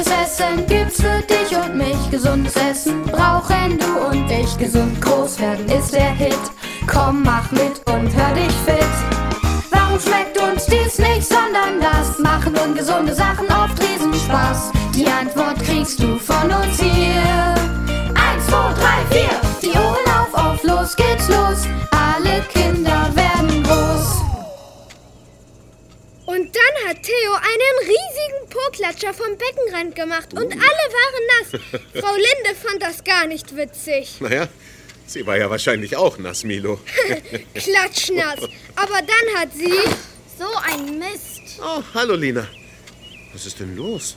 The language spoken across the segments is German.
gutes Essen gibt's für dich und mich. Gesundes Essen brauchen du und ich. Gesund groß werden ist der Hit. Komm, mach mit und hör dich fit. Warum schmeckt uns dies nicht, sondern das? Machen ungesunde Sachen oft Riesenspaß. Die Antwort kriegst du von uns hier. Eins, zwei, drei, vier. Hat Theo einen riesigen Po-Klatscher vom Beckenrand gemacht und alle waren nass. Frau Linde fand das gar nicht witzig. Naja, sie war ja wahrscheinlich auch nass, Milo. Klatschnass. Aber dann hat sie... So ein Mist. Oh, hallo Lina. Was ist denn los?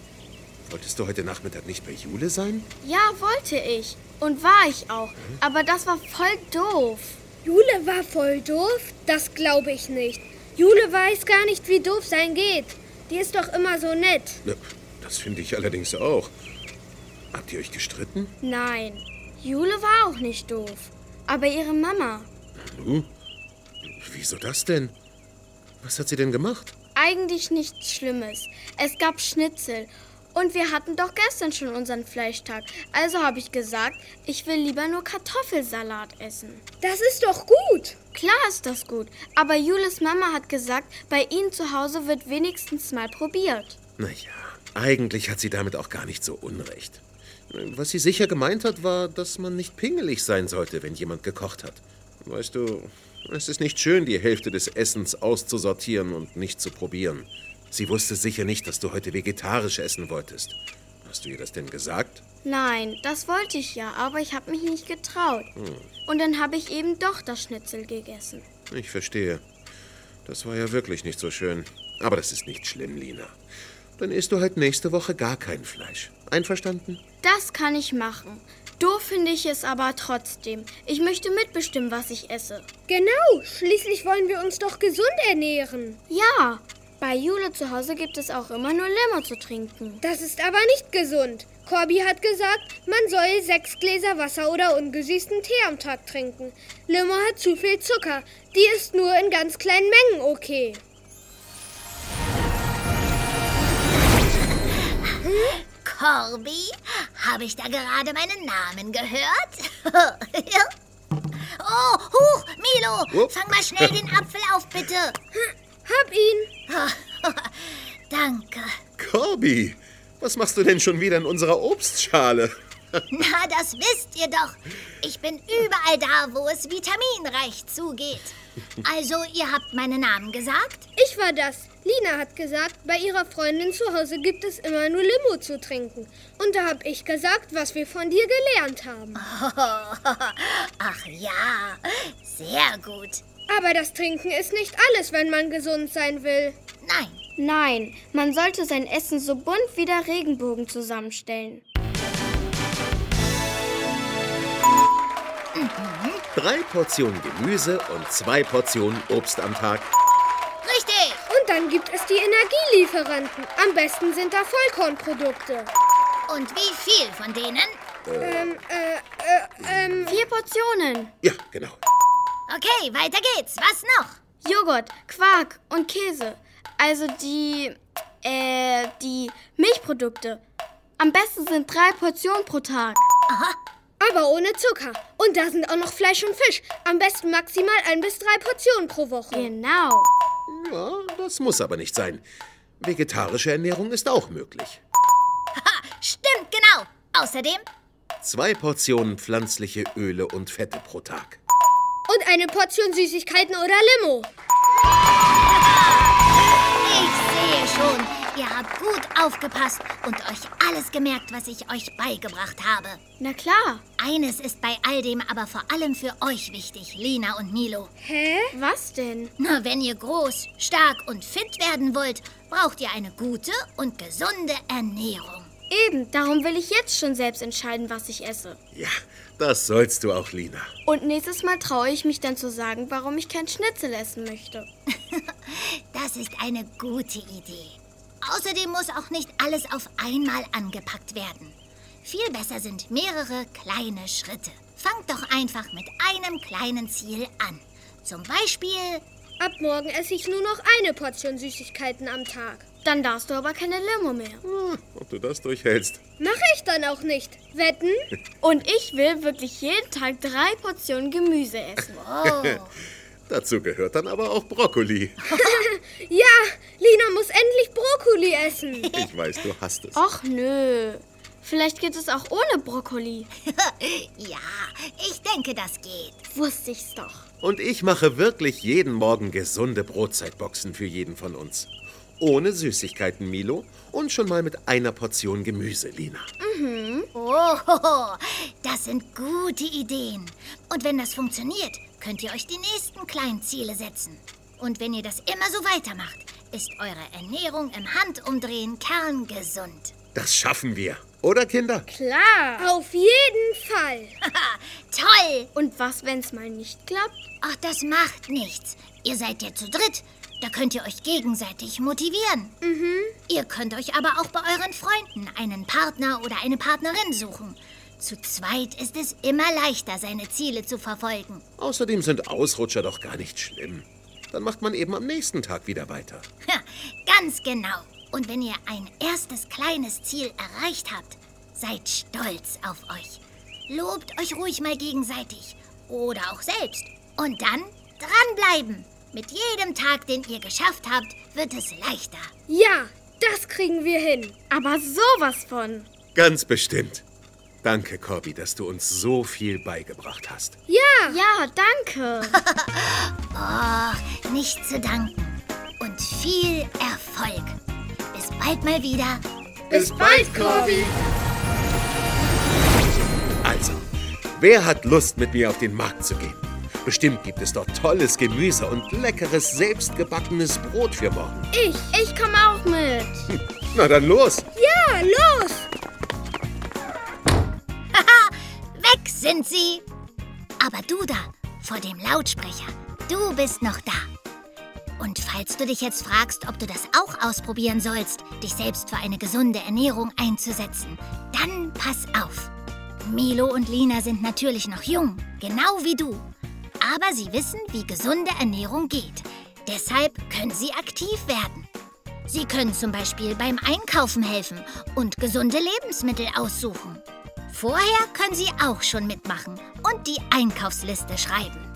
Wolltest du heute Nachmittag nicht bei Jule sein? Ja, wollte ich. Und war ich auch. Aber das war voll doof. Jule war voll doof? Das glaube ich nicht. Jule weiß gar nicht, wie doof sein geht. Die ist doch immer so nett. Das finde ich allerdings auch. Habt ihr euch gestritten? Nein, Jule war auch nicht doof. Aber ihre Mama. Nu? Wieso das denn? Was hat sie denn gemacht? Eigentlich nichts Schlimmes. Es gab Schnitzel. Und wir hatten doch gestern schon unseren Fleischtag. Also habe ich gesagt, ich will lieber nur Kartoffelsalat essen. Das ist doch gut. Klar ist das gut. Aber Jules Mama hat gesagt, bei ihnen zu Hause wird wenigstens mal probiert. Naja, eigentlich hat sie damit auch gar nicht so unrecht. Was sie sicher gemeint hat, war, dass man nicht pingelig sein sollte, wenn jemand gekocht hat. Weißt du, es ist nicht schön, die Hälfte des Essens auszusortieren und nicht zu probieren. Sie wusste sicher nicht, dass du heute vegetarisch essen wolltest. Hast du ihr das denn gesagt? Nein, das wollte ich ja, aber ich habe mich nicht getraut. Und dann habe ich eben doch das Schnitzel gegessen. Ich verstehe. Das war ja wirklich nicht so schön. Aber das ist nicht schlimm, Lina. Dann isst du halt nächste Woche gar kein Fleisch. Einverstanden? Das kann ich machen. Doof finde ich es aber trotzdem. Ich möchte mitbestimmen, was ich esse. Genau, schließlich wollen wir uns doch gesund ernähren. Ja, bei Jule zu Hause gibt es auch immer nur Limo zu trinken. Das ist aber nicht gesund. Corby hat gesagt, man soll sechs Gläser Wasser oder ungesüßten Tee am Tag trinken. Limo hat zu viel Zucker. Die ist nur in ganz kleinen Mengen okay. Corby, habe ich da gerade meinen Namen gehört? oh, huch, Milo, Oh. fang mal schnell den Apfel auf, bitte. Hab ihn. Danke. Corby, was machst du denn schon wieder in unserer Obstschale? Na, das wisst ihr doch. Ich bin überall da, wo es vitaminreich zugeht. Also, ihr habt meinen Namen gesagt? Ich war das. Lina hat gesagt, bei ihrer Freundin zu Hause gibt es immer nur Limo zu trinken. Und da hab ich gesagt, was wir von dir gelernt haben. Ach ja, sehr gut. Aber das Trinken ist nicht alles, wenn man gesund sein will. Nein, Nein, man sollte sein Essen so bunt wie der Regenbogen zusammenstellen. Drei Portionen Gemüse und zwei Portionen Obst am Tag. richtig. Und dann gibt es die Energielieferanten. Am besten sind da Vollkornprodukte. Und wie viel von denen? Ähm, äh, äh, ähm, Vier Portionen. Ja, genau. Okay, weiter geht's. Was noch? Joghurt, Quark und Käse. Also die, äh, die Milchprodukte. Am besten sind drei Portionen pro Tag. aber ohne Zucker. Und da sind auch noch Fleisch und Fisch. Am besten maximal ein bis drei Portionen pro Woche. Genau. Ja, das muss aber nicht sein. Vegetarische Ernährung ist auch möglich. Stimmt, genau. Außerdem, Zwei Portionen pflanzliche Öle und Fette pro Tag. Und eine Portion Süßigkeiten oder Limo. ich sehe schon, ihr habt gut aufgepasst und euch alles gemerkt, was ich euch beigebracht habe. Na klar. Eines ist bei all dem aber vor allem für euch wichtig, Lina und Milo. Hä? Was denn? Na, wenn ihr groß, stark und fit werden wollt, braucht ihr eine gute und gesunde Ernährung. Eben, darum will ich jetzt schon selbst entscheiden, was ich esse. Ja, das sollst du auch, Lina. Und nächstes Mal traue ich mich dann zu sagen, warum ich kein Schnitzel essen möchte. Das ist eine gute Idee. Außerdem muss auch nicht alles auf einmal angepackt werden. Viel besser sind mehrere kleine Schritte. Fangt doch einfach mit einem kleinen Ziel an. Zum Beispiel, Ab morgen esse ich nur noch eine Portion Süßigkeiten am Tag. Dann darfst du aber keine Limo mehr. Hm, ob du das durchhältst. Mache ich dann auch nicht. Wetten? Und ich will wirklich jeden Tag drei Portionen Gemüse essen. Oh, Dazu gehört dann aber auch Brokkoli. Ja, Lina muss endlich Brokkoli essen. Ich weiß, du hast es. Och nö. Vielleicht geht es auch ohne Brokkoli. ja, ich denke, das geht. Wusste ich's doch. Und ich mache wirklich jeden Morgen gesunde Brotzeitboxen für jeden von uns. Ohne Süßigkeiten, Milo. Und schon mal mit einer Portion Gemüse, Lina. Oh, das sind gute Ideen. Und wenn das funktioniert, könnt ihr euch die nächsten kleinen Ziele setzen. Und wenn ihr das immer so weitermacht, ist eure Ernährung im Handumdrehen kerngesund. Das schaffen wir. Oder, Kinder? Klar. Auf jeden Fall. Toll! Und was, wenn's mal nicht klappt? Ach, das macht nichts. Ihr seid ja zu dritt. Da könnt ihr euch gegenseitig motivieren. Ihr könnt euch aber auch bei euren Freunden einen Partner oder eine Partnerin suchen. Zu zweit ist es immer leichter, seine Ziele zu verfolgen. Außerdem sind Ausrutscher doch gar nicht schlimm. Dann macht man eben am nächsten Tag wieder weiter. Ha, ganz genau. Und wenn ihr ein erstes kleines Ziel erreicht habt, seid stolz auf euch. Lobt euch ruhig mal gegenseitig oder auch selbst. Und dann dranbleiben. Mit jedem Tag, den ihr geschafft habt, wird es leichter. Ja, das kriegen wir hin. Aber sowas von. Ganz bestimmt. Danke, Corby, dass du uns so viel beigebracht hast. Ja, Ja, danke. Oh, nicht zu danken. Und viel Erfolg. Bis bald mal wieder. bis bald, Corby. Also, wer hat Lust, mit mir auf den Markt zu gehen? Bestimmt gibt es dort tolles Gemüse und leckeres, selbstgebackenes Brot für morgen. Ich, ich komme auch mit. Na dann los! Ja, los. Weg sind sie. Aber du da, vor dem Lautsprecher, du bist noch da. Und falls du dich jetzt fragst, ob du das auch ausprobieren sollst, dich selbst für eine gesunde Ernährung einzusetzen, dann pass auf. Milo und Lina sind natürlich noch jung, genau wie du. Aber sie wissen, wie gesunde Ernährung geht. Deshalb können sie aktiv werden. Sie können zum Beispiel beim Einkaufen helfen und gesunde Lebensmittel aussuchen. Vorher können Sie auch schon mitmachen und die Einkaufsliste schreiben.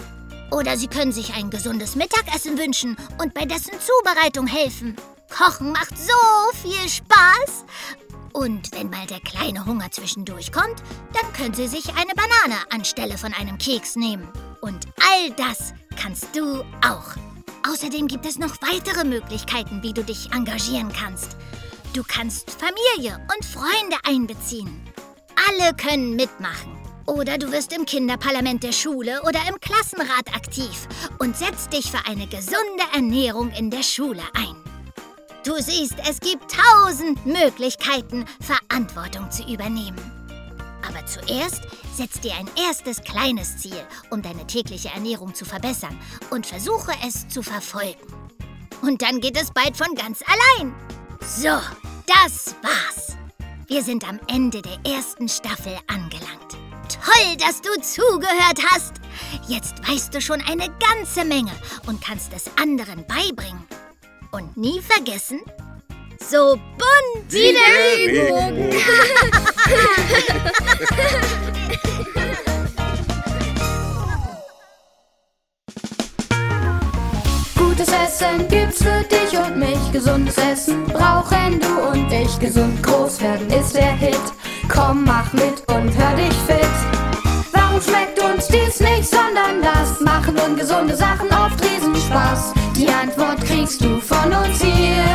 Oder Sie können sich ein gesundes Mittagessen wünschen und bei dessen Zubereitung helfen. Kochen macht so viel Spaß. Und wenn mal der kleine Hunger zwischendurch kommt, dann können Sie sich eine Banane anstelle von einem Keks nehmen. Und all das kannst du auch. Außerdem gibt es noch weitere Möglichkeiten, wie du dich engagieren kannst. Du kannst Familie und Freunde einbeziehen. Alle können mitmachen. Oder du wirst im Kinderparlament der Schule oder im Klassenrat aktiv und setzt dich für eine gesunde Ernährung in der Schule ein. Du siehst, es gibt tausend Möglichkeiten, Verantwortung zu übernehmen. Aber zuerst setz dir ein erstes kleines Ziel, um deine tägliche Ernährung zu verbessern und versuche es zu verfolgen. Und dann geht es bald von ganz allein. So, das war's. Wir sind am Ende der ersten Staffel angelangt. Toll, dass du zugehört hast. Jetzt weißt du schon eine ganze Menge und kannst es anderen beibringen. Und nie vergessen, so bunt Wie der Regenbogen. Gutes Essen gibt's für dich und mich. Gesundes Essen brauchen du und ich. Gesund groß werden ist der Hit. Komm, mach mit und hör dich fit. Warum schmeckt uns dies nicht, sondern das? Machen ungesunde Sachen oft Riesenspaß. Die Antwort kriegst du von uns hier.